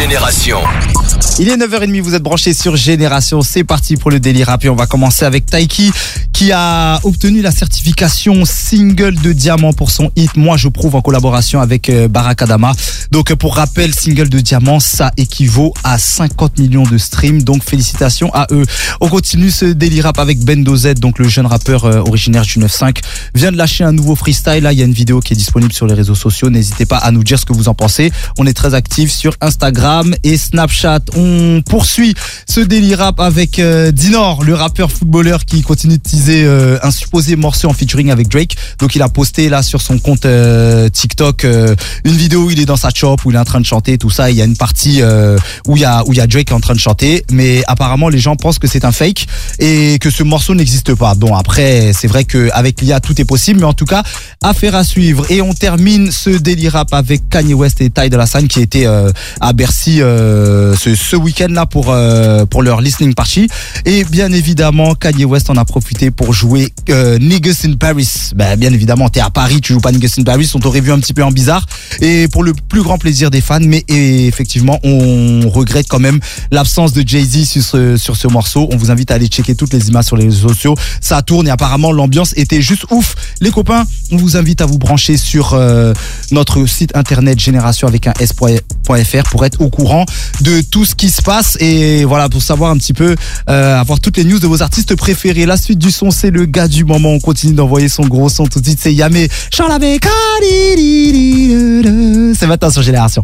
Génération. Il est 9h30, vous êtes branchés sur Génération. C'est parti pour le délire rap et on va commencer avec Taiki qui a obtenu la certification single de diamant pour son hit Moi je prouve en collaboration avec euh, Barack Adama. Donc pour rappel, single de diamant, ça équivaut à 50 millions de streams. Donc félicitations à eux. On continue ce délire rap avec Bendo Z, donc le jeune rappeur euh, originaire du 9-5 vient de lâcher un nouveau freestyle. Là, il y a une vidéo qui est disponible sur les réseaux sociaux. N'hésitez pas à nous dire ce que vous en pensez. On est très actifs sur Instagram et Snapchat. On poursuit ce délire rap avec euh, Dinor, le rappeur footballeur qui continue de teaser euh, un supposé morceau en featuring avec Drake. Donc il a posté là sur son compte TikTok une vidéo où il est dans sa où il est en train de chanter, tout ça. Il y a une partie euh, où il y a où il y a Drake en train de chanter, mais apparemment les gens pensent que c'est un fake et que ce morceau n'existe pas. Bon après c'est vrai qu'avec l'IA tout est possible, mais en tout cas affaire à suivre. Et on termine ce délire rap avec Kanye West et Ty Dolla Sign qui étaient euh, à Bercy euh, ce, week-end là pour pour leur listening party. Et bien évidemment Kanye West en a profité pour jouer Niggas in Paris. Ben, bien évidemment t'es à Paris, tu joues pas Niggas in Paris, on t'aurait vu un petit peu en bizarre. Et pour le plus grand plaisir des fans, mais effectivement on regrette quand même l'absence de Jay-Z sur ce morceau. On vous invite à aller checker toutes les images sur les réseaux sociaux. Ça tourne et apparemment l'ambiance était juste ouf. Les copains, on vous invite à vous brancher sur euh, notre site internet génération avec un s.fr pour être au courant de tout ce qui se passe et voilà pour savoir un petit peu euh, avoir toutes les news de vos artistes préférés. La suite du son, c'est le gars du moment. On continue d'envoyer son gros son tout de suite. C'est Yamé. Charles avec C'est maintenant sur Génération.